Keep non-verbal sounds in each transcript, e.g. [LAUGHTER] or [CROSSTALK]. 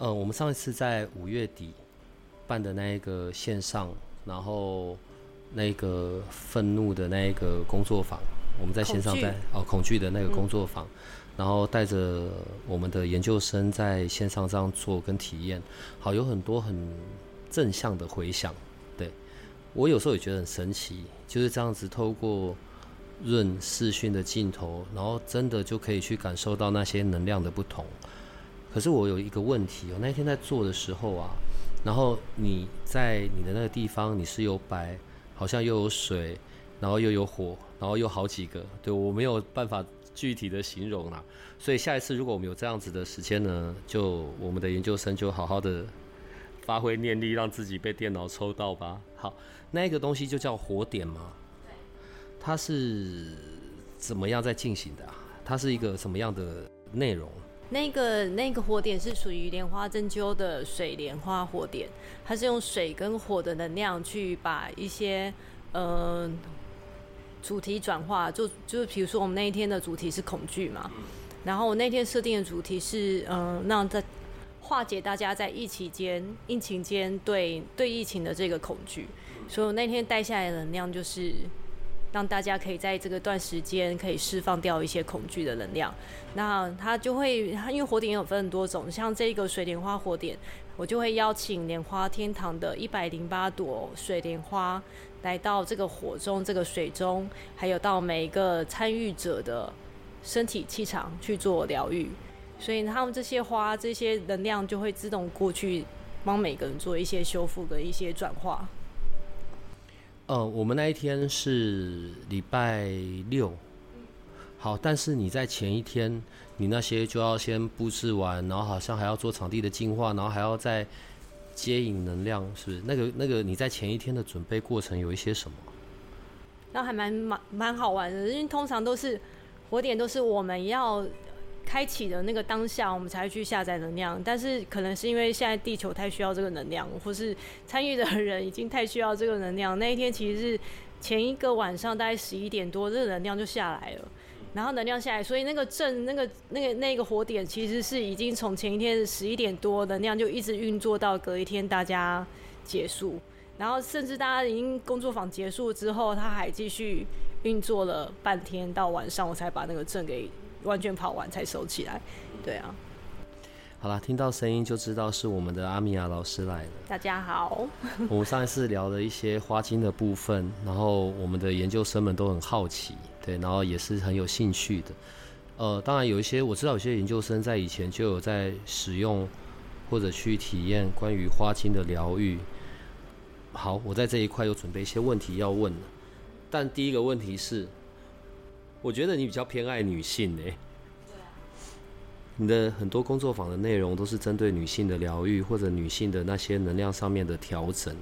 呃，我们上一次在五月底办的那一个线上，然后那个愤怒的那一个工作坊，我们在线上在哦恐惧的那个工作坊，然后带着我们的研究生在线上这样做跟体验，好有很多很正向的回响。对我有时候也觉得很神奇，就是这样子透过润视讯的镜头，然后真的就可以去感受到那些能量的不同。可是我有一个问题，我那天在做的时候啊，然后你在你的那个地方，你是有白，好像又有水，然后又有火，然后又好几个，对我没有办法具体的形容啦。所以下一次如果我们有这样子的时间呢，就我们的研究生就好好的发挥念力，让自己被电脑抽到吧。好，那个东西就叫火点吗？对。它是怎么样在进行的啊？它是一个什么样的内容？那个那个火点是属于莲花针灸的水莲花火点，它是用水跟火的能量去把一些呃主题转化，就就是比如说我们那一天的主题是恐惧嘛，然后我那天设定的主题是嗯，让在化解大家在疫情间疫情间对对疫情的这个恐惧，所以我那天带下来的能量就是。让大家可以在这个段时间可以释放掉一些恐惧的能量，那它就会，它因为火点有分很多种，像这个水莲花火点，我就会邀请莲花天堂的一百零八朵水莲花来到这个火中、这个水中，还有到每一个参与者的身体气场去做疗愈，所以他们这些花、这些能量就会自动过去帮每个人做一些修复的一些转化。呃，我们那一天是礼拜六，好，但是你在前一天，你那些就要先布置完，然后好像还要做场地的净化，然后还要再接引能量，是不是？那个那个你在前一天的准备过程有一些什么？那还蛮蛮蛮好玩的，因为通常都是火点都是我们要。开启的那个当下，我们才去下载能量。但是可能是因为现在地球太需要这个能量，或是参与的人已经太需要这个能量。那一天其实是前一个晚上，大概十一点多，这个能量就下来了。然后能量下来，所以那个阵、那个、那个、那个火点，其实是已经从前一天十一点多能量就一直运作到隔一天大家结束。然后甚至大家已经工作坊结束之后，他还继续运作了半天，到晚上我才把那个阵给。完全跑完才收起来，对啊。好了，听到声音就知道是我们的阿米亚老师来了。大家好。[LAUGHS] 我们上一次聊了一些花精的部分，然后我们的研究生们都很好奇，对，然后也是很有兴趣的。呃，当然有一些我知道，有些研究生在以前就有在使用或者去体验关于花精的疗愈。好，我在这一块有准备一些问题要问但第一个问题是。我觉得你比较偏爱女性诶。你的很多工作坊的内容都是针对女性的疗愈或者女性的那些能量上面的调整，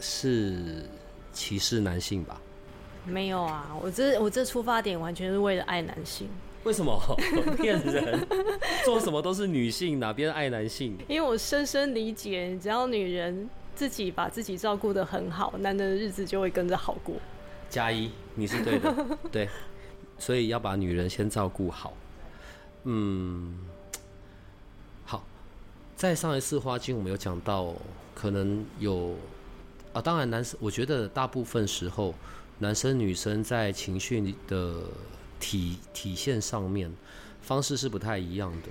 是歧视男性吧？没有啊，我这我这出发点完全是为了爱男性。为什么？[LAUGHS] 骗人！做什么都是女性，哪边爱男性？因为我深深理解，只要女人自己把自己照顾得很好，男的日子就会跟着好过。加一，你是对的，[LAUGHS] 对，所以要把女人先照顾好。嗯，好，在上一次花精我们有讲到，可能有啊，当然男生，我觉得大部分时候，男生女生在情绪的体体现上面方式是不太一样的，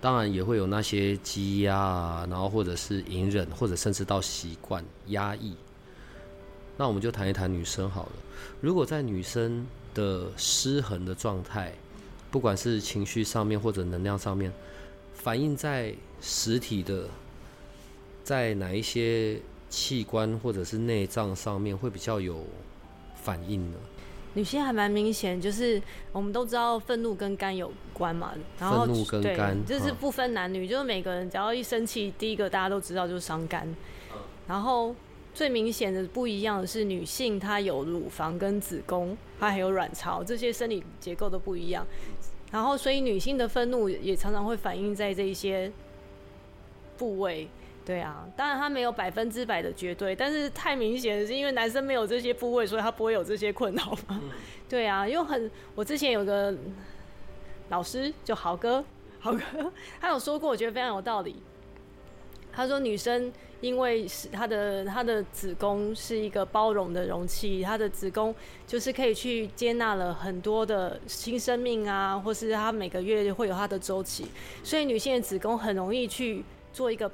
当然也会有那些积压啊，然后或者是隐忍，或者甚至到习惯压抑。那我们就谈一谈女生好了。如果在女生的失衡的状态，不管是情绪上面或者能量上面，反映在实体的，在哪一些器官或者是内脏上面会比较有反应呢？女性还蛮明显，就是我们都知道愤怒跟肝有关嘛，然后愤怒跟对肝就是嗯不分男女，就是每个人只要一生气，第一个大家都知道就是伤肝。然后最明显的不一样的是，女性她有乳房跟子宫，她还有卵巢，这些生理结构都不一样。然后，所以女性的愤怒也常常会反映在这一些部位。对啊，当然它没有百分之百的绝对，但是太明显的是因为男生没有这些部位，所以他不会有这些困扰嘛。对啊，因为很，我之前有个老师就豪哥，豪哥 [LAUGHS] 他有说过，我觉得非常有道理。他说女生因为是她的她的子宫是一个包容的容器，她的子宫就是可以去接纳了很多的新生命啊，或是她每个月会有她的周期，所以女性的子宫很容易去做一个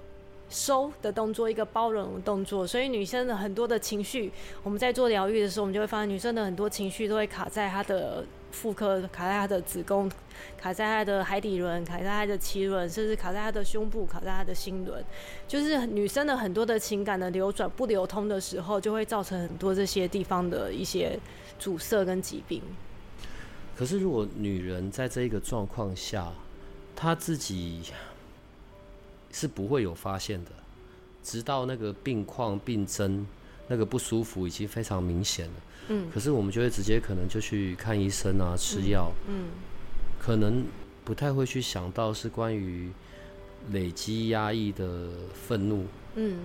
收的动作，一个包容的动作，所以女生的很多的情绪，我们在做疗愈的时候，我们就会发现女生的很多情绪都会卡在她的妇科，卡在她的子宫，卡在她的海底轮，卡在她的脐轮，甚至卡在她的胸部，卡在她的心轮。就是女生的很多的情感的流转不流通的时候，就会造成很多这些地方的一些阻塞跟疾病。可是如果女人在这一个状况下，她自己是不会有发现的，直到那个病况、病征、那个不舒服已经非常明显了。嗯。可是我们就会直接可能就去看医生啊，吃药，嗯，可能不太会去想到是关于累积压抑的愤怒嗯，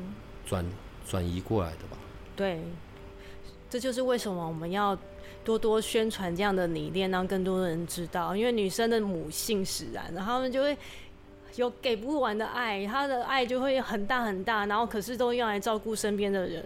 转转移过来的吧。对，这就是为什么我们要多多宣传这样的理念，让更多的人知道。因为女生的母性使然，然后她们就会有给不完的爱，他的爱就会很大很大，然后可是都用来照顾身边的人，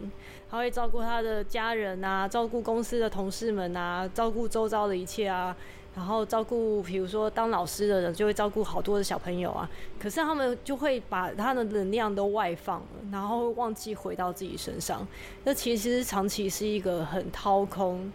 他会照顾他的家人啊，照顾公司的同事们啊，照顾周遭的一切啊。然后照顾，比如说当老师的人就会照顾好多的小朋友啊，可是他们就会把他的能量都外放了，然后忘记回到自己身上。那其实长期是一个很掏空，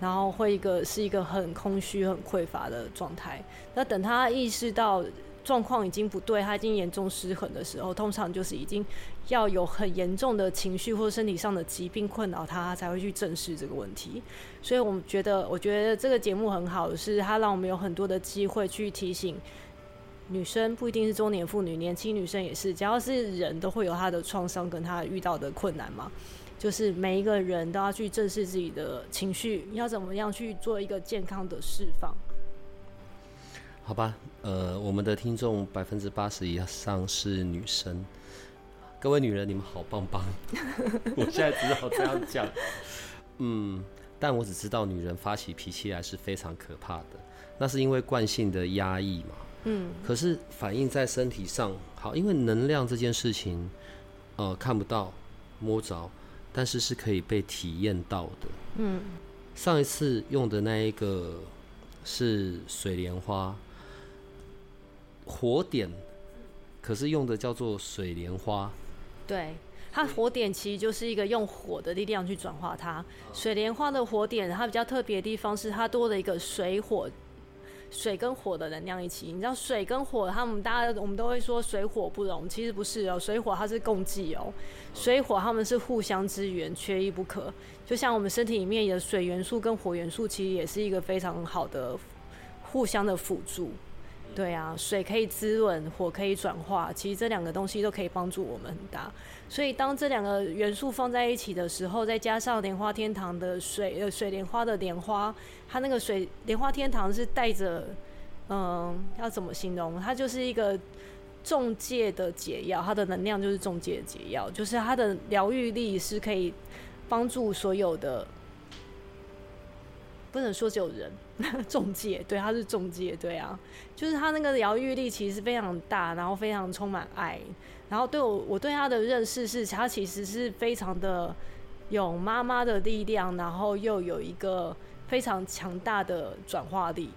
然后会一个是一个很空虚、很匮乏的状态。那等他意识到状况已经不对，他已经严重失衡的时候，通常就是已经要有很严重的情绪或身体上的疾病困扰他，才会去正视这个问题。所以我们觉得，我觉得这个节目很好是，它让我们有很多的机会去提醒。女生不一定是中年妇女，年轻女生也是，只要是人都会有她的创伤跟她遇到的困难嘛。就是每一个人都要去正视自己的情绪，要怎么样去做一个健康的释放。好吧，呃，我们的听众百分之八十以上是女生，各位女人，你们好棒棒！[LAUGHS] 我现在只好这样讲，[LAUGHS] 嗯，但我只知道女人发起脾气来是非常可怕的，那是因为惯性的压抑嘛。嗯，可是反映在身体上，好，因为能量这件事情，呃，看不到、摸着，但是是可以被体验到的。嗯，上一次用的那一个是水莲花火点，可是用的叫做水莲花。对，它火点其实就是一个用火的力量去转化它。水莲花的火点，它比较特别的地方是它多了一个水火。水跟火的能量一起，你知道水跟火，他们大家我们都会说水火不容，其实不是哦，水火它是共济哦，水火他们是互相支援，缺一不可。就像我们身体里面的水元素跟火元素，其实也是一个非常好的互相的辅助。对啊，水可以滋润，火可以转化，其实这两个东西都可以帮助我们很大。所以当这两个元素放在一起的时候，再加上莲花天堂的水呃水莲花的莲花，它那个水莲花天堂是带着，嗯，要怎么形容？它就是一个中介的解药，它的能量就是中介的解药，就是它的疗愈力是可以帮助所有的。不能说只有人 [LAUGHS] 中介，对，他是中介，对啊，就是他那个疗愈力其实非常大，然后非常充满爱，然后对我我对他的认识是，他其实是非常的有妈妈的力量，然后又有一个非常强大的转化力，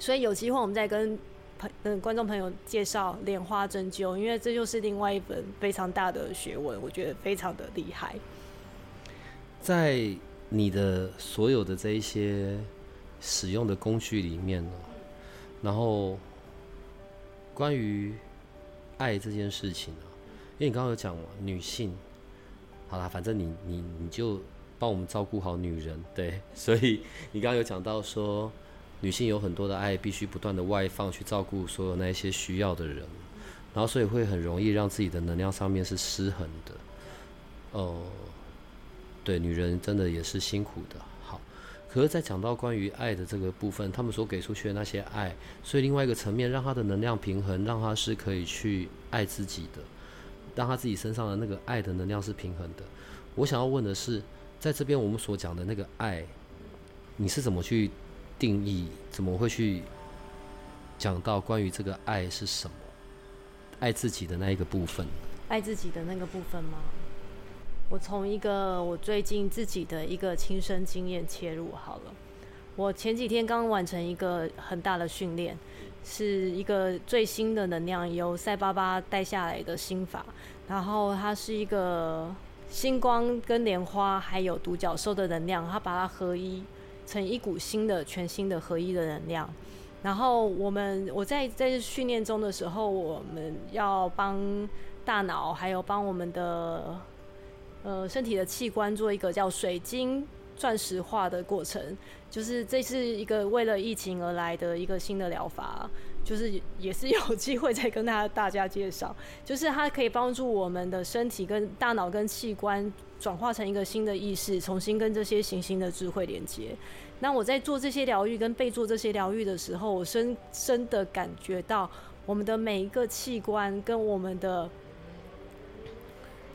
所以有机会我们再跟朋嗯观众朋友介绍莲花针灸，因为这就是另外一本非常大的学问，我觉得非常的厉害。在你的所有的这一些使用的工具里面呢，然后关于爱这件事情啊，因为你刚刚有讲嘛，女性，好啦，反正你你你就帮我们照顾好女人。[LAUGHS] 对，所以你刚刚有讲到说，女性有很多的爱，必须不断的外放去照顾所有那一些需要的人，然后所以会很容易让自己的能量上面是失衡的。哦，对，女人真的也是辛苦的。可是，在讲到关于爱的这个部分，他们所给出去的那些爱，所以另外一个层面，让他的能量平衡，让他是可以去爱自己的。让他自己身上的那个爱的能量是平衡的。我想要问的是，在这边我们所讲的那个爱，你是怎么去定义？怎么会去讲到关于这个爱是什么？爱自己的那一个部分？爱自己的那个部分吗？我从一个我最近自己的一个亲身经验切入好了。我前几天刚完成一个很大的训练。是一个最新的能量，由赛巴巴带下来的心法，然后它是一个星光跟莲花还有独角兽的能量，它把它合一成一股新的、全新的合一的能量。然后我们我在在训练中的时候，我们要帮大脑还有帮我们的呃身体的器官做一个叫水晶钻石化的过程。就是这是一个为了疫情而来的一个新的疗法，就是也是有机会再跟大家大家介绍，就是它可以帮助我们的身体跟大脑跟器官转化成一个新的意识，重新跟这些行星的智慧连接。那我在做这些疗愈跟被做这些疗愈的时候，我深深的感觉到我们的每一个器官跟我们的。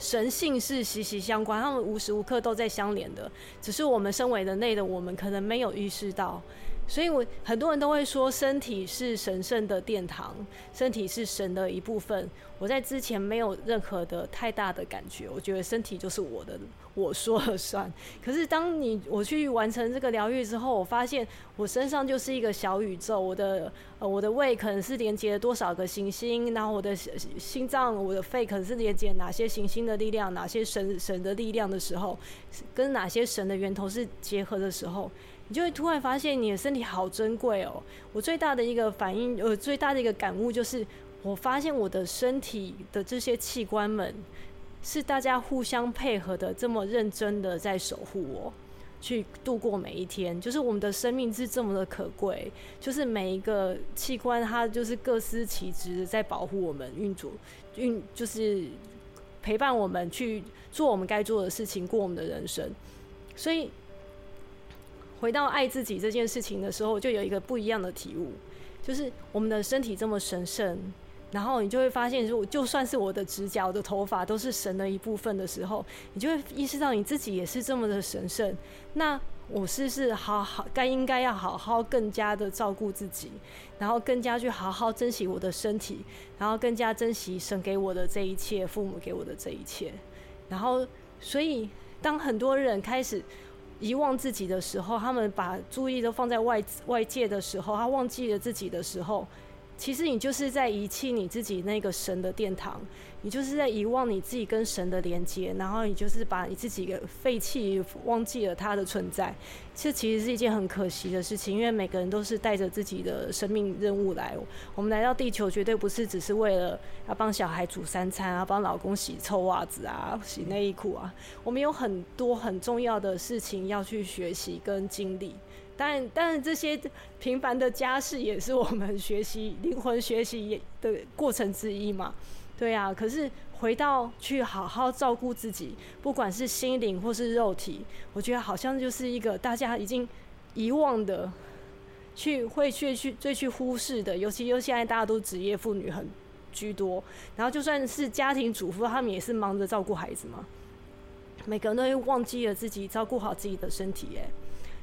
神性是息息相关，他们无时无刻都在相连的，只是我们身为人类的我们可能没有意识到。所以，我很多人都会说，身体是神圣的殿堂，身体是神的一部分。我在之前没有任何的太大的感觉，我觉得身体就是我的，我说了算。可是，当你我去完成这个疗愈之后，我发现我身上就是一个小宇宙。我的呃，我的胃可能是连接了多少个行星，然后我的心脏、我的肺可能是连接哪些行星的力量，哪些神神的力量的时候，跟哪些神的源头是结合的时候。你就会突然发现你的身体好珍贵哦！我最大的一个反应，呃，最大的一个感悟就是，我发现我的身体的这些器官们是大家互相配合的，这么认真的在守护我，去度过每一天。就是我们的生命是这么的可贵，就是每一个器官它就是各司其职，在保护我们运作，运就是陪伴我们去做我们该做的事情，过我们的人生。所以。回到爱自己这件事情的时候，就有一个不一样的体悟，就是我们的身体这么神圣，然后你就会发现，如果就算是我的指甲、我的头发都是神的一部分的时候，你就会意识到你自己也是这么的神圣。那我是是好好该应该要好好更加的照顾自己，然后更加去好好珍惜我的身体，然后更加珍惜神给我的这一切，父母给我的这一切。然后，所以当很多人开始。遗忘自己的时候，他们把注意都放在外外界的时候，他忘记了自己的时候，其实你就是在遗弃你自己那个神的殿堂。你就是在遗忘你自己跟神的连接，然后你就是把你自己给废弃，忘记了他的存在。这其实是一件很可惜的事情，因为每个人都是带着自己的生命任务来。我们来到地球，绝对不是只是为了要帮小孩煮三餐啊，帮老公洗臭袜子啊，洗内衣裤啊。我们有很多很重要的事情要去学习跟经历。但但这些平凡的家事也是我们学习灵魂学习的过程之一嘛。对啊，可是回到去好好照顾自己，不管是心灵或是肉体，我觉得好像就是一个大家已经遗忘的，去会去去最去忽视的，尤其又现在大家都职业妇女很居多，然后就算是家庭主妇，他们也是忙着照顾孩子嘛，每个人都会忘记了自己照顾好自己的身体，哎，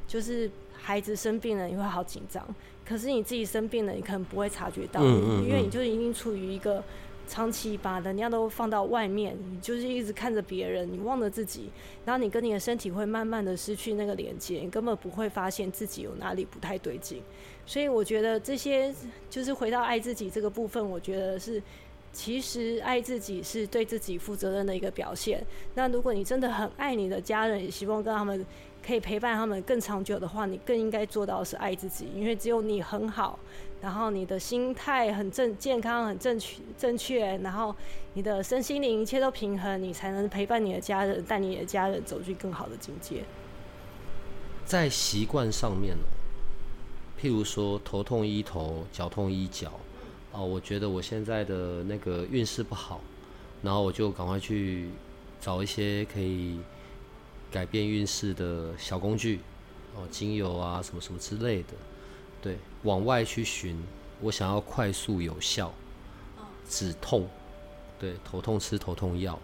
就是孩子生病了你会好紧张，可是你自己生病了你可能不会察觉到，因为你就已经处于一个。长期把能量都放到外面，你就是一直看着别人，你忘了自己，然后你跟你的身体会慢慢的失去那个连接，你根本不会发现自己有哪里不太对劲。所以我觉得这些就是回到爱自己这个部分，我觉得是其实爱自己是对自己负责任的一个表现。那如果你真的很爱你的家人，也希望跟他们可以陪伴他们更长久的话，你更应该做到的是爱自己，因为只有你很好，然后你的心态很正健康、很正确、正确，然后你的身心灵一切都平衡，你才能陪伴你的家人，带你的家人走去更好的境界。在习惯上面呢，譬如说头痛医头，脚痛医脚，哦，我觉得我现在的那个运势不好，然后我就赶快去找一些可以。改变运势的小工具，哦，精油啊，什么什么之类的，对，往外去寻，我想要快速有效，止痛，对，头痛吃头痛药，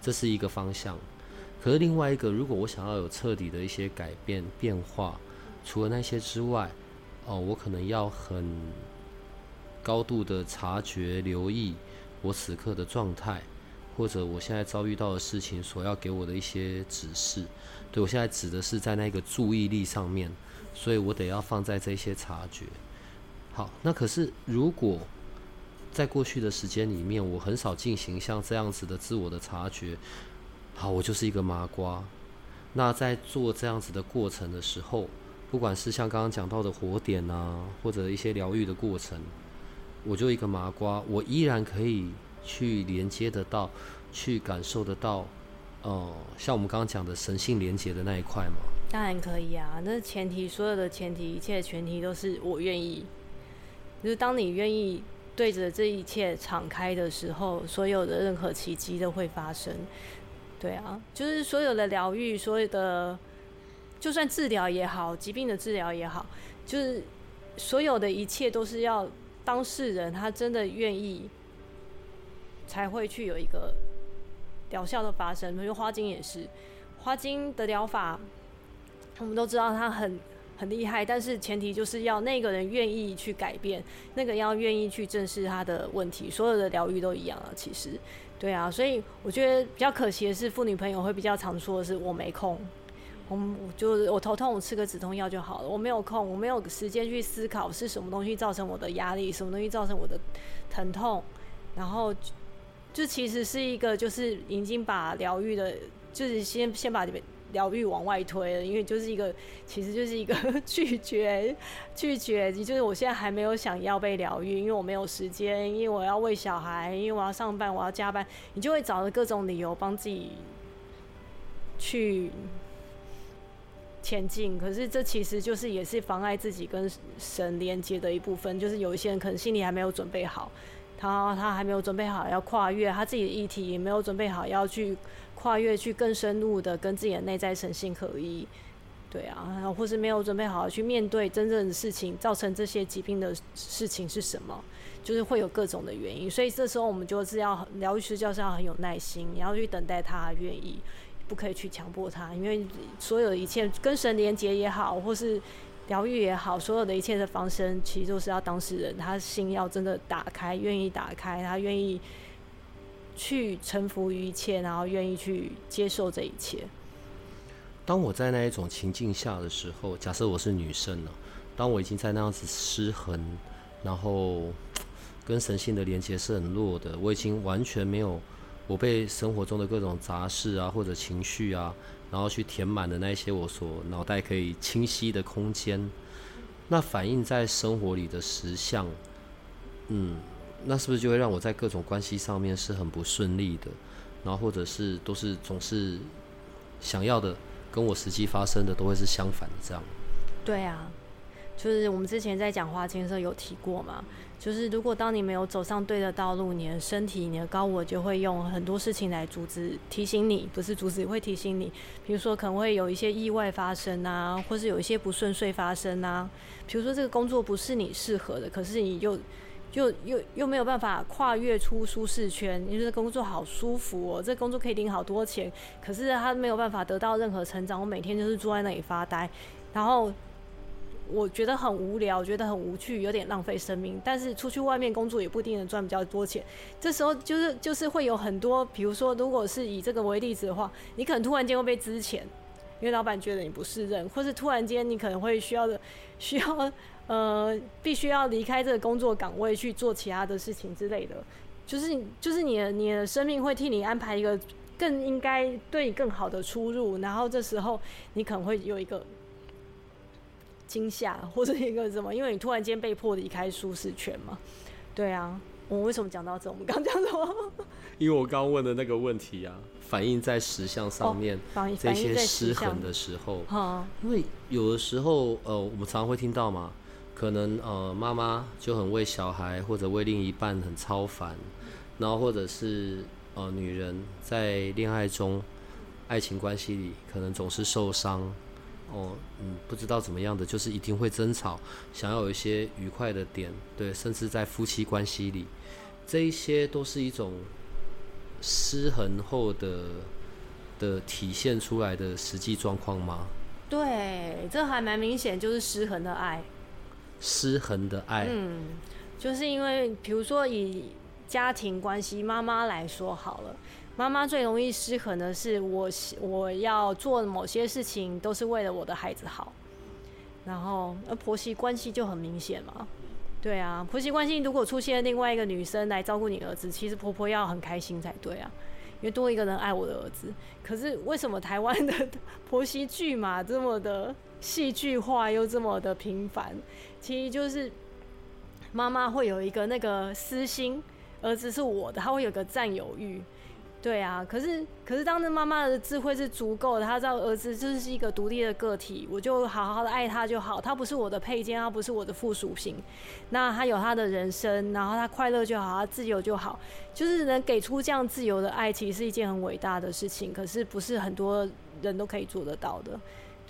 这是一个方向。可是另外一个，如果我想要有彻底的一些改变变化，除了那些之外，哦，我可能要很高度的察觉、留意我此刻的状态。或者我现在遭遇到的事情所要给我的一些指示，对我现在指的是在那个注意力上面，所以我得要放在这些察觉。好，那可是如果在过去的时间里面，我很少进行像这样子的自我的察觉，好，我就是一个麻瓜。那在做这样子的过程的时候，不管是像刚刚讲到的火点啊，或者一些疗愈的过程，我就一个麻瓜，我依然可以。去连接得到，去感受得到，哦，像我们刚刚讲的神性连接的那一块吗？当然可以啊，那前提，所有的前提，一切的前提都是我愿意。就是当你愿意对着这一切敞开的时候，所有的任何奇迹都会发生。对啊，就是所有的疗愈，所有的，就算治疗也好，疾病的治疗也好，就是所有的一切都是要当事人他真的愿意。才会去有一个疗效的发生。比如花精也是，花精的疗法，我们都知道它很很厉害，但是前提就是要那个人愿意去改变，那个要愿意去正视他的问题。所有的疗愈都一样啊，其实，对啊，所以我觉得比较可惜的是，妇女朋友会比较常说的是我没空，我就是我头痛，我吃个止痛药就好了，我没有空，我没有时间去思考是什么东西造成我的压力，什么东西造成我的疼痛，然后。就其实是一个，就是已经把疗愈的，就是先先把疗愈往外推了，因为就是一个，其实就是一个 [LAUGHS] 拒绝，拒绝，就是我现在还没有想要被疗愈，因为我没有时间，因为我要喂小孩，因为我要上班，我要加班，你就会找着各种理由帮自己去前进。可是这其实就是也是妨碍自己跟神连接的一部分，就是有一些人可能心里还没有准备好。他他还没有准备好要跨越他自己的议题，也没有准备好要去跨越去更深入的跟自己的内在神性合一，对啊，或是没有准备好去面对真正的事情，造成这些疾病的事情是什么？就是会有各种的原因，所以这时候我们就是要疗愈师就是要很有耐心，你要去等待他愿意，不可以去强迫他，因为所有的一切跟神连接也好，或是。疗愈也好，所有的一切的方生，其实都是要当事人他心要真的打开，愿意打开，他愿意去臣服于一切，然后愿意去接受这一切。当我在那一种情境下的时候，假设我是女生呢，当我已经在那样子失衡，然后跟神性的连接是很弱的，我已经完全没有，我被生活中的各种杂事啊，或者情绪啊。然后去填满的那些我所脑袋可以清晰的空间，那反映在生活里的实相，嗯，那是不是就会让我在各种关系上面是很不顺利的？然后或者是都是总是想要的，跟我实际发生的都会是相反的这样？对啊，就是我们之前在讲花精的时候有提过嘛。就是如果当你没有走上对的道路，你的身体、你的高我就会用很多事情来阻止、提醒你，不是阻止，会提醒你。比如说可能会有一些意外发生啊，或是有一些不顺遂发生啊。比如说这个工作不是你适合的，可是你又又又又没有办法跨越出舒适圈，因为这工作好舒服哦，这工作可以领好多钱，可是他没有办法得到任何成长。我每天就是坐在那里发呆，然后。我觉得很无聊，觉得很无趣，有点浪费生命。但是出去外面工作也不一定能赚比较多钱。这时候就是就是会有很多，比如说，如果是以这个为例子的话，你可能突然间会被支钱，因为老板觉得你不适任，或是突然间你可能会需要的 [LAUGHS] 需要呃，必须要离开这个工作岗位去做其他的事情之类的。就是就是你的你的生命会替你安排一个更应该对你更好的出入，然后这时候你可能会有一个惊吓 [LAUGHS] 或者一个什么，因为你突然间被迫离开舒适圈嘛。对啊，我为什么讲到这？我们刚讲什么？[LAUGHS] 因为我刚问的那个问题啊，反映在石像上面这些失衡的时候，因为有的时候呃，我们常常会听到嘛，可能呃妈妈就很为小孩或者为另一半很超凡，然后或者是呃女人在恋爱中、爱情关系里可能总是受伤，哦嗯不知道怎么样的，就是一定会争吵，想要有一些愉快的点，对，甚至在夫妻关系里，这一些都是一种。失衡后的的体现出来的实际状况吗？对，这还蛮明显，就是失衡的爱。失衡的爱，嗯，就是因为比如说以家庭关系妈妈来说好了，妈妈最容易失衡的是我我要做某些事情都是为了我的孩子好，然后而婆媳关系就很明显嘛。对啊，婆媳关系如果出现另外一个女生来照顾你儿子，其实婆婆要很开心才对啊，因为多一个人爱我的儿子。可是为什么台湾的婆媳剧嘛这么的戏剧化又这么的频繁？其实就是妈妈会有一个那个私心，儿子是我的，他会有个占有欲。对啊，可是可是，当那妈妈的智慧是足够的，她知道儿子就是一个独立的个体，我就好好的爱他就好，他不是我的配件，他不是我的附属品，那他有他的人生，然后他快乐就好，他自由就好，就是能给出这样自由的爱，其实是一件很伟大的事情，可是不是很多人都可以做得到的。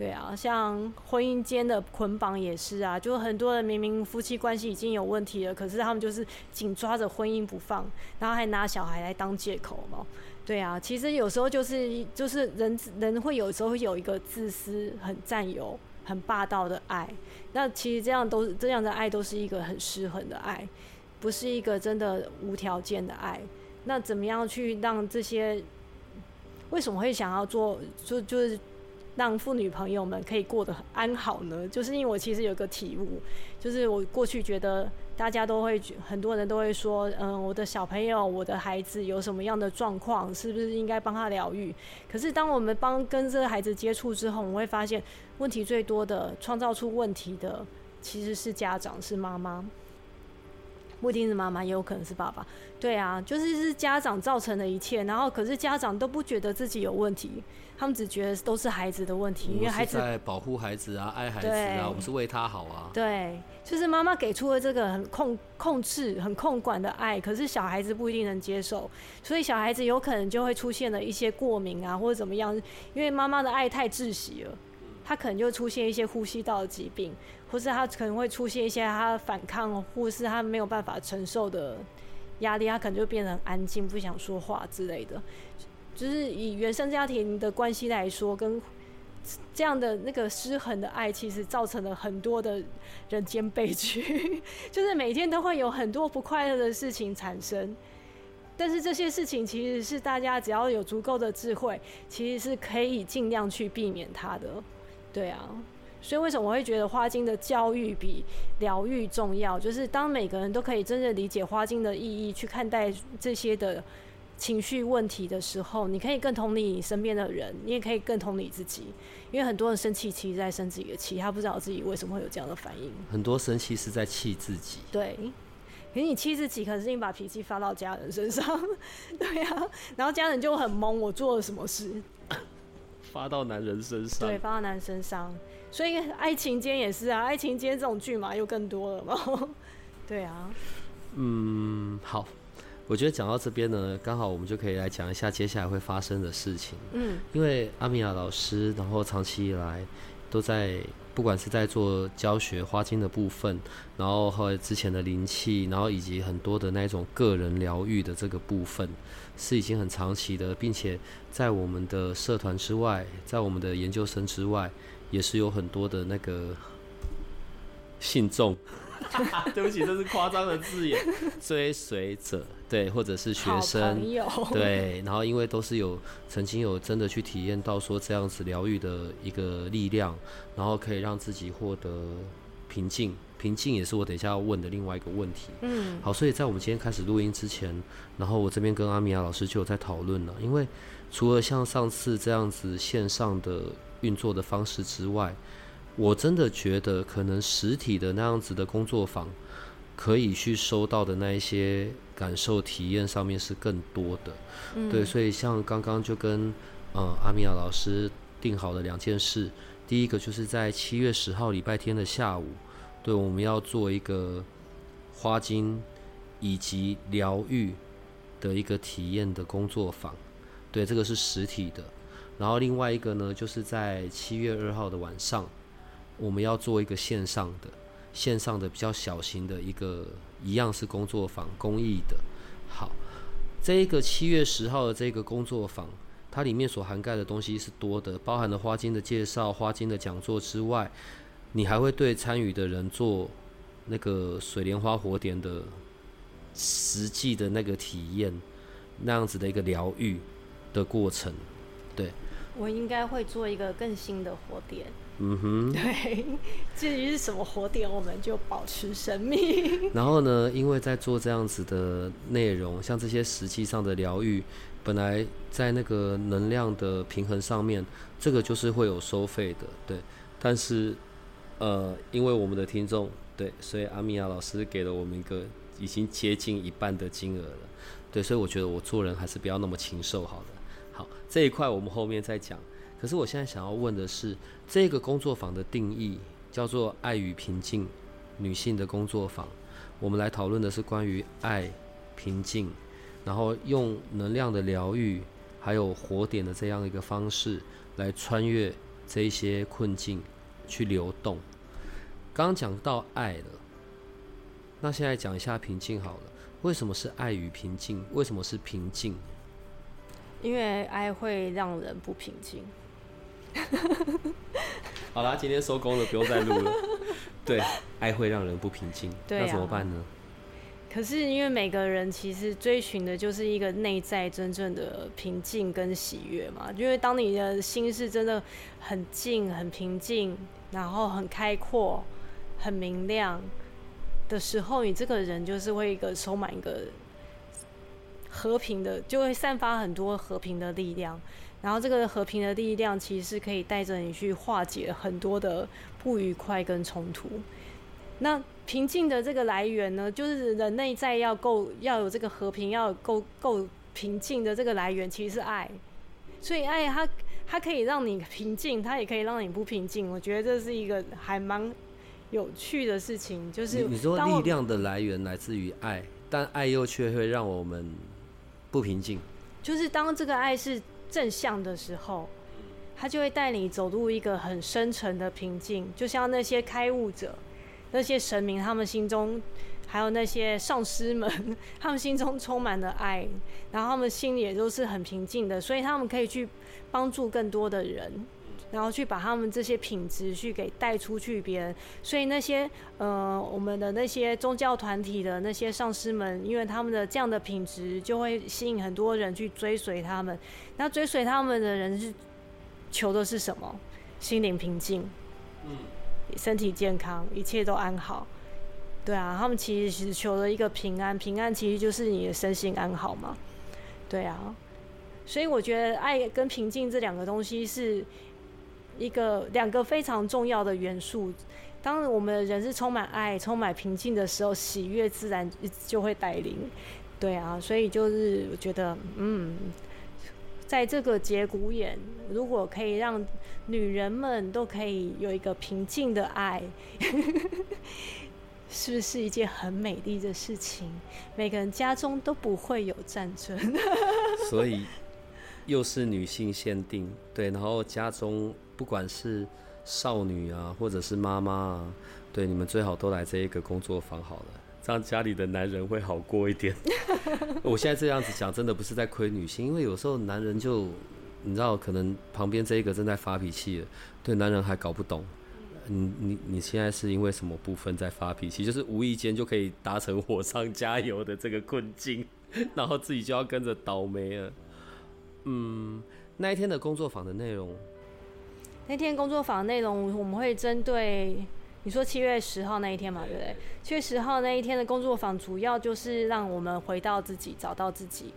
对啊，像婚姻间的捆绑也是啊，就很多人明明夫妻关系已经有问题了，可是他们就是紧抓着婚姻不放，然后还拿小孩来当借口嘛。对啊，其实有时候就是就是人人会有时候会有一个自私、很占有、很霸道的爱，那其实这样都这样的爱都是一个很失衡的爱，不是一个真的无条件的爱。那怎么样去让这些为什么会想要做就就是？让妇女朋友们可以过得很安好呢？就是因为我其实有个体悟，就是我过去觉得大家都会很多人都会说，嗯，我的小朋友、我的孩子有什么样的状况，是不是应该帮他疗愈？可是当我们帮跟这个孩子接触之后，我们会发现问题最多的、创造出问题的其实是家长，是妈妈。不一定是妈妈，也有可能是爸爸。对啊，就是是家长造成的一切，然后可是家长都不觉得自己有问题，他们只觉得都是孩子的问题，因为孩子在保护孩子啊，爱孩子啊，我们是为他好啊。对，就是妈妈给出了这个很控控制、很控管的爱，可是小孩子不一定能接受，所以小孩子有可能就会出现了一些过敏啊，或者怎么样，因为妈妈的爱太窒息了，他可能就出现一些呼吸道的疾病。或是他可能会出现一些他反抗，或是他没有办法承受的压力，他可能就变得很安静，不想说话之类的。就是以原生家庭的关系来说，跟这样的那个失衡的爱，其实造成了很多的人间悲剧。[LAUGHS] 就是每天都会有很多不快乐的事情产生，但是这些事情其实是大家只要有足够的智慧，其实是可以尽量去避免它的。对啊。所以为什么我会觉得花精的教育比疗愈重要？就是当每个人都可以真正理解花精的意义，去看待这些的情绪问题的时候，你可以更同理你身边的人，你也可以更同理自己。因为很多人生气，其实在生自己的气，他不知道自己为什么会有这样的反应。很多生气是在气自己。对，可是你气自己，可是你把脾气发到家人身上，[LAUGHS] 对呀，然后家人就很懵，我做了什么事？发到男人身上。对，发到男人身上。所以爱情间也是啊，爱情间这种剧嘛又更多了嘛，[LAUGHS] 对啊。嗯，好，我觉得讲到这边呢，刚好我们就可以来讲一下接下来会发生的事情。嗯，因为阿米亚老师，然后长期以来都在，不管是在做教学花精的部分，然后和之前的灵气，然后以及很多的那种个人疗愈的这个部分，是已经很长期的，并且在我们的社团之外，在我们的研究生之外。也是有很多的那个信众，[LAUGHS] 对不起，这是夸张的字眼，追随者，对，或者是学生，对，然后因为都是有曾经有真的去体验到说这样子疗愈的一个力量，然后可以让自己获得平静，平静也是我等一下要问的另外一个问题。嗯，好，所以在我们今天开始录音之前，然后我这边跟阿米亚老师就有在讨论了，因为除了像上次这样子线上的运作的方式之外，我真的觉得可能实体的那样子的工作坊，可以去收到的那一些感受体验上面是更多的。对，所以像刚刚就跟呃阿米亚老师定好的两件事，第一个就是在七月十号礼拜天的下午，对，我们要做一个花精以及疗愈的一个体验的工作坊，对，这个是实体的。然后另外一个呢，就是在七月二号的晚上，我们要做一个线上的、线上的比较小型的一个，一样是工作坊，公益的。好，这一个七月十号的这个工作坊，它里面所涵盖的东西是多的，包含了花精的介绍、花精的讲座之外，你还会对参与的人做那个水莲花火点的实际的那个体验，那样子的一个疗愈的过程，对。我应该会做一个更新的火点。嗯哼，对，至于是什么火点，我们就保持神秘。[LAUGHS] 然后呢，因为在做这样子的内容，像这些实际上的疗愈，本来在那个能量的平衡上面，这个就是会有收费的，对。但是，呃，因为我们的听众对，所以阿米亚老师给了我们一个已经接近一半的金额了，对，所以我觉得我做人还是不要那么禽兽好了。好，这一块我们后面再讲。可是我现在想要问的是，这个工作坊的定义叫做“爱与平静”，女性的工作坊。我们来讨论的是关于爱、平静，然后用能量的疗愈，还有火点的这样一个方式来穿越这些困境，去流动。刚刚讲到爱了，那现在讲一下平静好了。为什么是爱与平静？为什么是平静？因为爱会让人不平静。[LAUGHS] 好啦，今天收工了，不用再录了。[LAUGHS] 对，爱会让人不平静，那怎么办呢？可是因为每个人其实追寻的就是一个内在真正的平静跟喜悦嘛。因为当你的心是真的很静、很平静，然后很开阔、很明亮的时候，你这个人就是会一个充满一个和平的，就会散发很多和平的力量。然后这个和平的力量其实是可以带着你去化解很多的不愉快跟冲突。那平静的这个来源呢，就是人内在要够要有这个和平，要够够平静的这个来源其实是爱。所以爱它它可以让你平静，它也可以让你不平静。我觉得这是一个还蛮有趣的事情。就是你说力量的来源来自于爱，但爱又却会让我们不平静。就是当这个爱是。正向的时候，他就会带你走入一个很深沉的平静，就像那些开悟者、那些神明，他们心中还有那些上师们，[LAUGHS] 他们心中充满了爱，然后他们心里也都是很平静的，所以他们可以去帮助更多的人。然后去把他们这些品质去给带出去别人，所以那些呃我们的那些宗教团体的那些上师们，因为他们的这样的品质，就会吸引很多人去追随他们。那追随他们的人是求的是什么？心灵平静，嗯，身体健康，一切都安好。对啊，他们其实求了一个平安，平安其实就是你的身心安好嘛。对啊，所以我觉得爱跟平静这两个东西是。一个两个非常重要的元素，当我们人是充满爱、充满平静的时候，喜悦自然就会带领。对啊，所以就是我觉得，嗯，在这个节骨眼，如果可以让女人们都可以有一个平静的爱，[LAUGHS] 是不是一件很美丽的事情？每个人家中都不会有战争。[LAUGHS] 所以又是女性限定，对，然后家中。不管是少女啊，或者是妈妈啊，对你们最好都来这一个工作坊好了，这样家里的男人会好过一点。[LAUGHS] 我现在这样子讲，真的不是在亏女性，因为有时候男人就你知道，可能旁边这一个正在发脾气了，对男人还搞不懂，你你你现在是因为什么部分在发脾气？就是无意间就可以达成火上加油的这个困境，[LAUGHS] 然后自己就要跟着倒霉了。嗯，那一天的工作坊的内容。那天工作坊内容，我们会针对你说七月十号那一天嘛，对不对？七月十号那一天的工作坊，主要就是让我们回到自己，找到自己，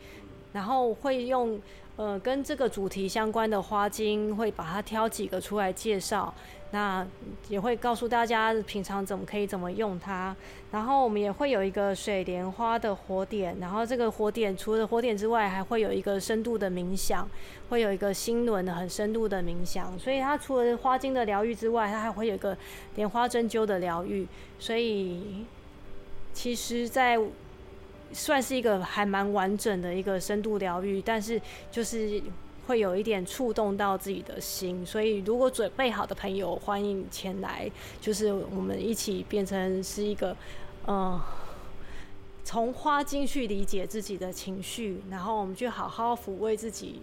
然后会用。呃，跟这个主题相关的花精，会把它挑几个出来介绍。那也会告诉大家平常怎么可以怎么用它。然后我们也会有一个水莲花的火点，然后这个火点除了火点之外，还会有一个深度的冥想，会有一个心轮的很深度的冥想。所以它除了花精的疗愈之外，它还会有一个莲花针灸的疗愈。所以其实，在算是一个还蛮完整的一个深度疗愈，但是就是会有一点触动到自己的心，所以如果准备好的朋友，欢迎前来，就是我们一起变成是一个，嗯，从花精去理解自己的情绪，然后我们去好好抚慰自己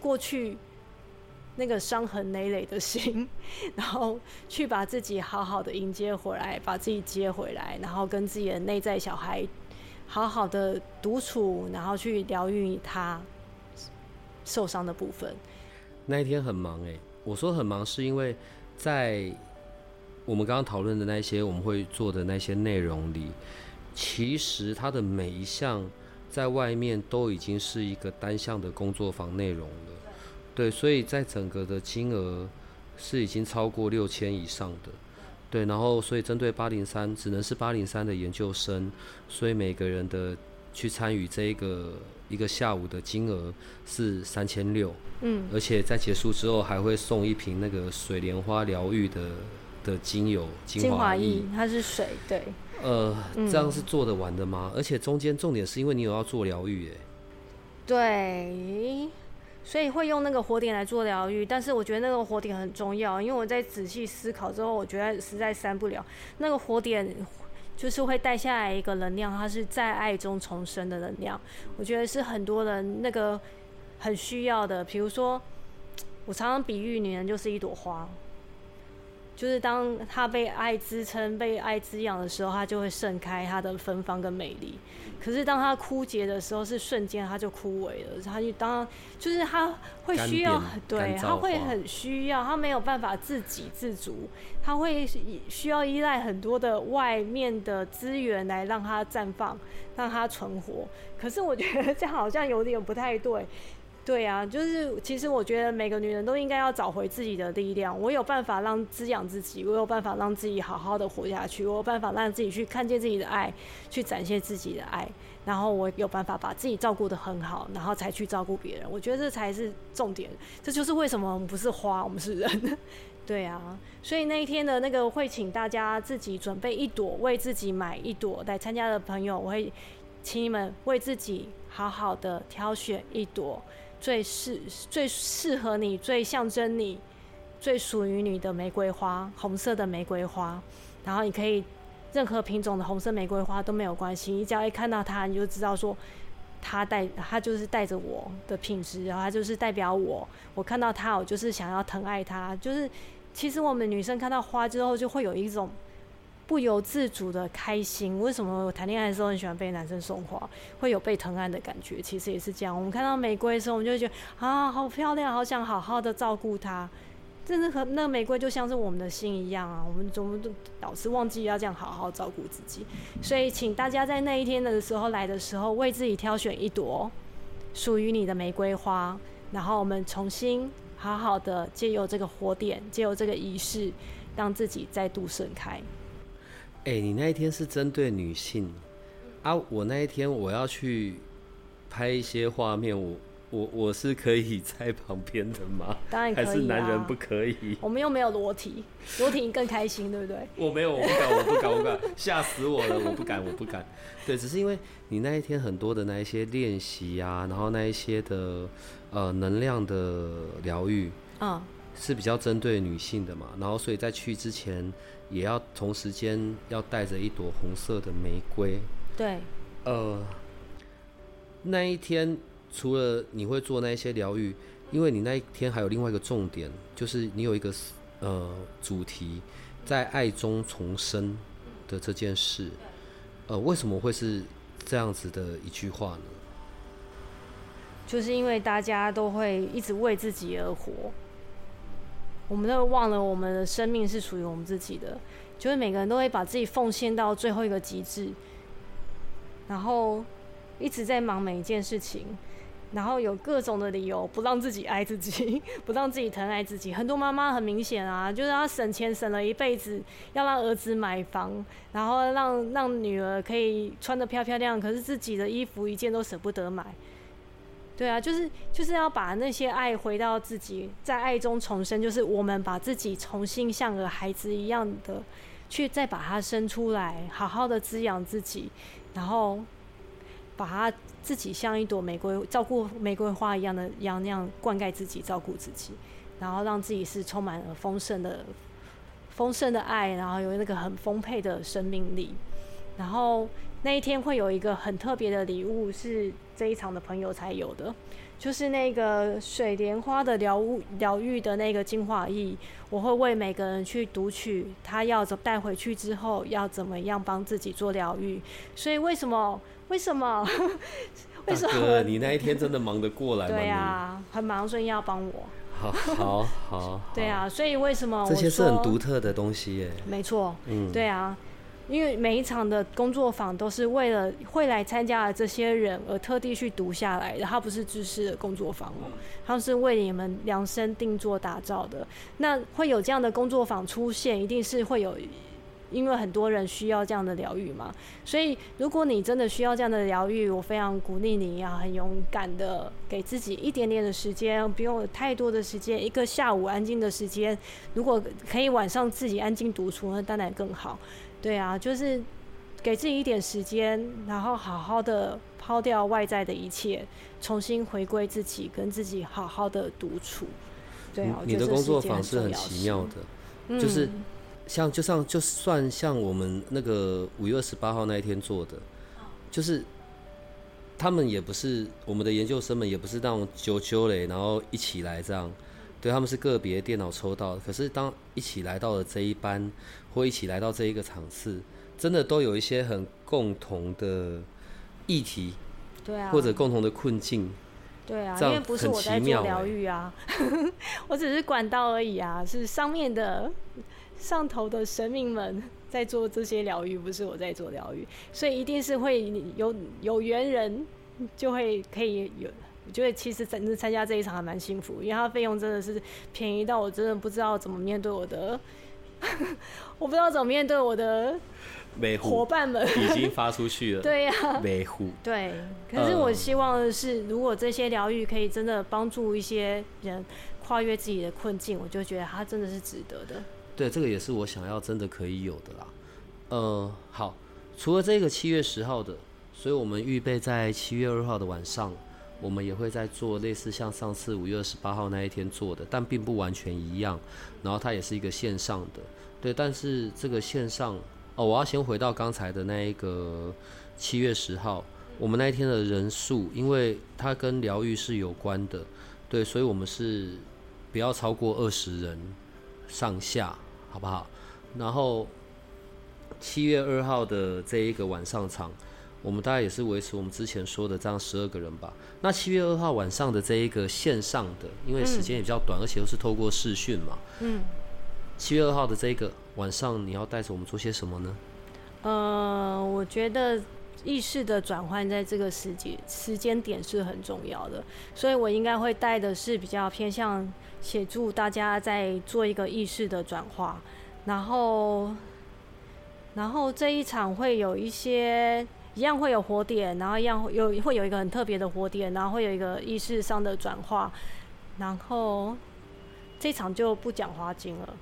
过去那个伤痕累累的心，[LAUGHS] 然后去把自己好好的迎接回来，把自己接回来，然后跟自己的内在小孩。好好的独处，然后去疗愈他受伤的部分。那一天很忙哎，我说很忙是因为在我们刚刚讨论的那些我们会做的那些内容里，其实它的每一项在外面都已经是一个单项的工作坊内容了。对，所以在整个的金额是已经超过六千以上的。对，然后所以针对八零三，只能是八零三的研究生，所以每个人的去参与这一个一个下午的金额是三千六，嗯，而且在结束之后还会送一瓶那个水莲花疗愈的的精油精华液，它是水，对，呃，这样是做得完的吗？而且中间重点是因为你有要做疗愈，哎，对。所以会用那个火点来做疗愈，但是我觉得那个火点很重要，因为我在仔细思考之后，我觉得实在删不了。那个火点就是会带下来一个能量，它是在爱中重生的能量。我觉得是很多人那个很需要的。比如说，我常常比喻女人就是一朵花。就是当它被爱支撑、被爱滋养的时候，它就会盛开它的芬芳跟美丽。可是当它枯竭的时候，是瞬间它就枯萎了。它就当就是它会需要，对，它会很需要，它没有办法自给自足，它会需要依赖很多的外面的资源来让它绽放、让它存活。可是我觉得这样好像有点不太对。对啊，就是其实我觉得每个女人都应该要找回自己的力量。我有办法让滋养自己，我有办法让自己好好的活下去，我有办法让自己去看见自己的爱，去展现自己的爱，然后我有办法把自己照顾得很好，然后才去照顾别人。我觉得这才是重点，这就是为什么我们不是花，我们是人。[LAUGHS] 对啊，所以那一天的那个会请大家自己准备一朵，为自己买一朵来参加的朋友，我会请你们为自己好好的挑选一朵。最适最适合你、最象征你、最属于你的玫瑰花，红色的玫瑰花。然后你可以任何品种的红色玫瑰花都没有关系，你只要一看到它，你就知道说它带它就是带着我的品质，然后它就是代表我。我看到它，我就是想要疼爱它。就是其实我们女生看到花之后，就会有一种。不由自主的开心，为什么我谈恋爱的时候很喜欢被男生送花，会有被疼爱的感觉？其实也是这样。我们看到玫瑰的时候，我们就会觉得啊，好漂亮，好想好好的照顾它。真的和那玫瑰就像是我们的心一样啊，我们怎么都老是忘记要这样好好照顾自己。所以，请大家在那一天的时候来的时候，为自己挑选一朵属于你的玫瑰花，然后我们重新好好的借由这个火点，借由这个仪式，让自己再度盛开。哎，你那一天是针对女性啊？我那一天我要去拍一些画面，我我我是可以在旁边的吗？当然可以还是男人不可以？我们又没有裸体，裸体更开心，对不对？[LAUGHS] 我没有，我不敢，我不敢，我不敢，吓死我了！我不敢，我不敢。[LAUGHS] 对，只是因为你那一天很多的那一些练习啊，然后那一些的呃能量的疗愈，嗯，是比较针对女性的嘛，然后所以在去之前。也要同时间要带着一朵红色的玫瑰。对。呃，那一天除了你会做那一些疗愈，因为你那一天还有另外一个重点，就是你有一个呃主题，在爱中重生的这件事。呃，为什么会是这样子的一句话呢？就是因为大家都会一直为自己而活。我们都会忘了，我们的生命是属于我们自己的。就是每个人都会把自己奉献到最后一个极致，然后一直在忙每一件事情。然后有各种的理由不让自己爱自己，[LAUGHS] 不让自己疼爱自己。很多妈妈很明显啊，就是她省钱省了一辈子，要让儿子买房，然后让让女儿可以穿得漂漂亮，可是自己的衣服一件都舍不得买。对啊，就是就是要把那些爱回到自己，在爱中重生，就是我们把自己重新像个孩子一样的去再把它生出来，好好的滋养自己，然后。把它自己像一朵玫瑰，照顾玫瑰花一样的，一样那样灌溉自己，照顾自己，然后让自己是充满了丰盛的、丰盛的爱，然后有那个很丰沛的生命力。然后那一天会有一个很特别的礼物，是这一场的朋友才有的，就是那个水莲花的疗愈疗愈的那个精华液，我会为每个人去读取，他要怎带回去之后要怎么样帮自己做疗愈。所以为什么？为什么？[LAUGHS] 为什么？你那一天真的忙得过来吗？对啊，很忙，所以要帮我。好，好，好。对啊，所以为什么？这些是很独特的东西耶。没错。嗯。对啊，因为每一场的工作坊都是为了会来参加的这些人而特地去读下来的，它不是知识的工作坊哦，它是为你们量身定做打造的。那会有这样的工作坊出现，一定是会有。因为很多人需要这样的疗愈嘛，所以如果你真的需要这样的疗愈，我非常鼓励你要很勇敢的给自己一点点的时间，不用太多的时间，一个下午安静的时间，如果可以晚上自己安静独处，那当然更好。对啊，就是给自己一点时间，然后好好的抛掉外在的一切，重新回归自己，跟自己好好的独处。对啊，你的工作坊是很奇妙的，就是。像就像就算像我们那个五月二十八号那一天做的，就是他们也不是我们的研究生们，也不是那种揪揪嘞，然后一起来这样，对他们是个别电脑抽到。可是当一起来到了这一班，或一起来到这一个场次，真的都有一些很共同的议题，对啊，或者共同的困境，对啊，因为不是我在做疗愈啊，[LAUGHS] 我只是管道而已啊，是上面的。上头的神明们在做这些疗愈，不是我在做疗愈，所以一定是会有有缘人就会可以有。我觉得其实整次参加这一场还蛮幸福，因为它费用真的是便宜到我真的不知道怎么面对我的，[LAUGHS] 我不知道怎么面对我的伙伴们。已经发出去了，[LAUGHS] 对呀，维护对。可是我希望的是，如果这些疗愈可以真的帮助一些人跨越自己的困境，我就觉得它真的是值得的。对，这个也是我想要真的可以有的啦。呃，好，除了这个七月十号的，所以我们预备在七月二号的晚上，我们也会在做类似像上次五月二十八号那一天做的，但并不完全一样。然后它也是一个线上的，对，但是这个线上哦，我要先回到刚才的那一个七月十号，我们那一天的人数，因为它跟疗愈是有关的，对，所以我们是不要超过二十人。上下好不好？然后七月二号的这一个晚上场，我们大概也是维持我们之前说的这样十二个人吧。那七月二号晚上的这一个线上的，因为时间也比较短，而且都是透过视讯嘛。嗯。七月二号的这一个晚上，你要带着我们做些什么呢？呃，我觉得意识的转换在这个时间时间点是很重要的，所以我应该会带的是比较偏向。协助大家在做一个意识的转化，然后，然后这一场会有一些一样会有火点，然后一样有会有一个很特别的火点，然后会有一个意识上的转化，然后这场就不讲花精了，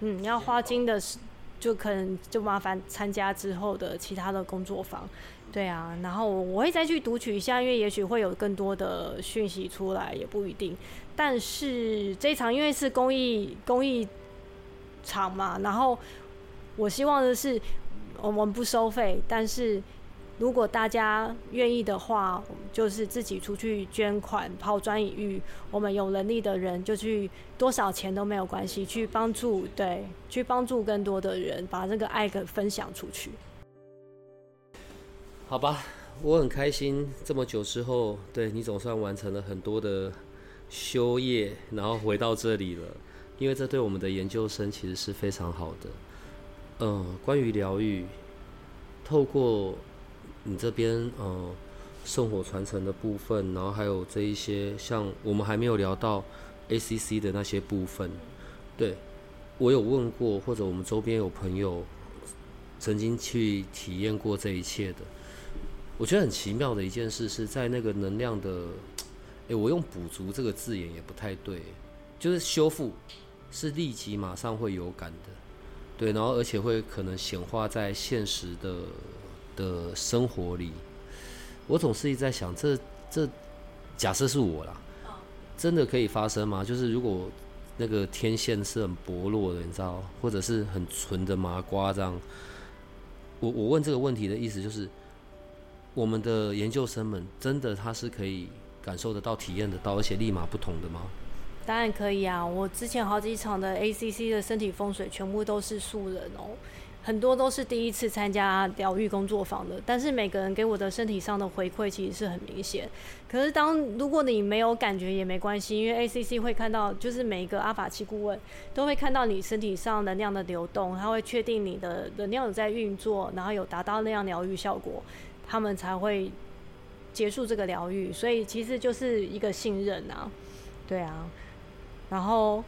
嗯，要花精的是就可能就麻烦参加之后的其他的工作坊。对啊，然后我会再去读取一下，因为也许会有更多的讯息出来，也不一定。但是这一场因为是公益公益场嘛，然后我希望的是我们不收费，但是如果大家愿意的话，就是自己出去捐款抛砖引玉，我们有能力的人就去多少钱都没有关系，去帮助对，去帮助更多的人，把这个爱给分享出去。好吧，我很开心，这么久之后，对你总算完成了很多的修业，然后回到这里了。因为这对我们的研究生其实是非常好的。嗯，关于疗愈，透过你这边嗯圣火传承的部分，然后还有这一些像我们还没有聊到 ACC 的那些部分，对我有问过，或者我们周边有朋友曾经去体验过这一切的。我觉得很奇妙的一件事是在那个能量的，诶，我用补足这个字眼也不太对，就是修复是立即马上会有感的。对，然后而且会可能显化在现实的的生活里。我总是一直在想，这这假设是我啦，真的可以发生吗？就是如果那个天线是很薄弱的，你知道，或者是很纯的麻瓜这样。我我问这个问题的意思就是，我们的研究生们真的他是可以感受得到、体验得到，而且立马不同的吗？当然可以啊！我之前好几场的 ACC 的身体风水全部都是素人哦，很多都是第一次参加疗愈工作坊的，但是每个人给我的身体上的回馈其实是很明显。可是当如果你没有感觉也没关系，因为 ACC 会看到，就是每一个阿法七顾问都会看到你身体上能量的流动，他会确定你的能量有在运作，然后有达到那样疗愈效果，他们才会结束这个疗愈。所以其实就是一个信任啊，对啊。然后，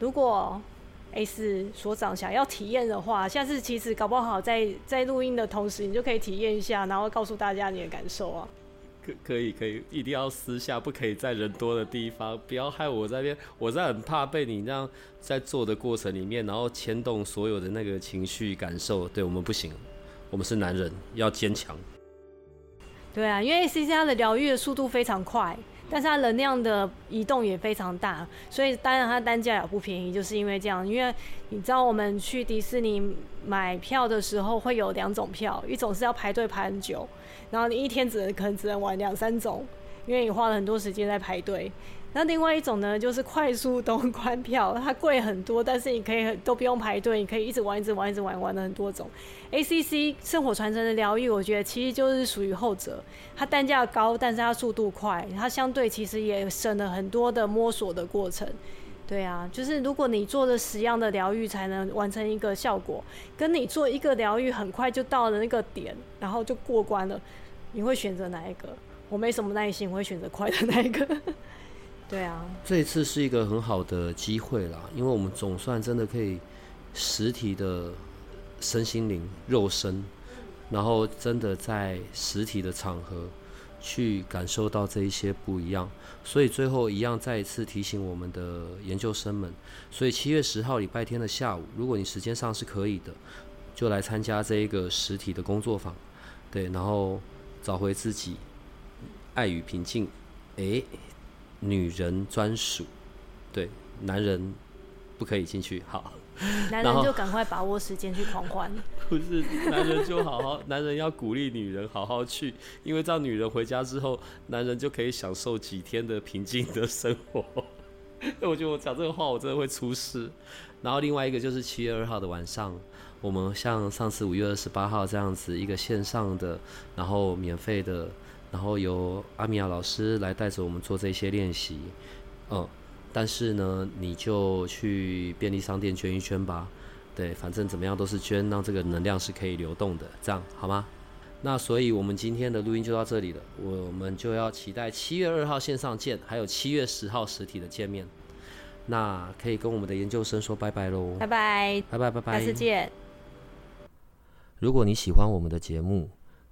如果 S 所长想要体验的话，下次其实搞不好在在录音的同时，你就可以体验一下，然后告诉大家你的感受啊。可可以可以，一定要私下，不可以在人多的地方，不要害我这边。我在很怕被你这样在做的过程里面，然后牵动所有的那个情绪感受。对我们不行，我们是男人，要坚强。对啊，因为 C C R 的疗愈的速度非常快。但是它能量的移动也非常大，所以当然它单价也不便宜，就是因为这样。因为你知道我们去迪士尼买票的时候会有两种票，一种是要排队排很久，然后你一天只能可能只能玩两三种，因为你花了很多时间在排队。那另外一种呢，就是快速通关票，它贵很多，但是你可以都不用排队，你可以一直玩、一直玩、一直玩，玩了很多种。A C C 圣火传承的疗愈，我觉得其实就是属于后者，它单价高，但是它速度快，它相对其实也省了很多的摸索的过程。对啊，就是如果你做了十样的疗愈才能完成一个效果，跟你做一个疗愈很快就到了那个点，然后就过关了，你会选择哪一个？我没什么耐心，我会选择快的那一个。对啊，这一次是一个很好的机会啦，因为我们总算真的可以实体的身心灵肉身，然后真的在实体的场合去感受到这一些不一样。所以最后一样再一次提醒我们的研究生们，所以七月十号礼拜天的下午，如果你时间上是可以的，就来参加这一个实体的工作坊，对，然后找回自己爱与平静，诶。女人专属，对，男人不可以进去。好，男人就赶快把握时间去狂欢。不是，男人就好好，[LAUGHS] 男人要鼓励女人好好去，因为这样女人回家之后，男人就可以享受几天的平静的生活。[LAUGHS] 我觉得我讲这个话，我真的会出事。然后另外一个就是七月二号的晚上，我们像上次五月二十八号这样子一个线上的，然后免费的。然后由阿米亚老师来带着我们做这些练习，嗯，但是呢，你就去便利商店捐一捐吧，对，反正怎么样都是捐，让这个能量是可以流动的，这样好吗？那所以我们今天的录音就到这里了，我们就要期待七月二号线上见，还有七月十号实体的见面，那可以跟我们的研究生说拜拜喽，拜拜，拜拜拜拜，下次见。如果你喜欢我们的节目。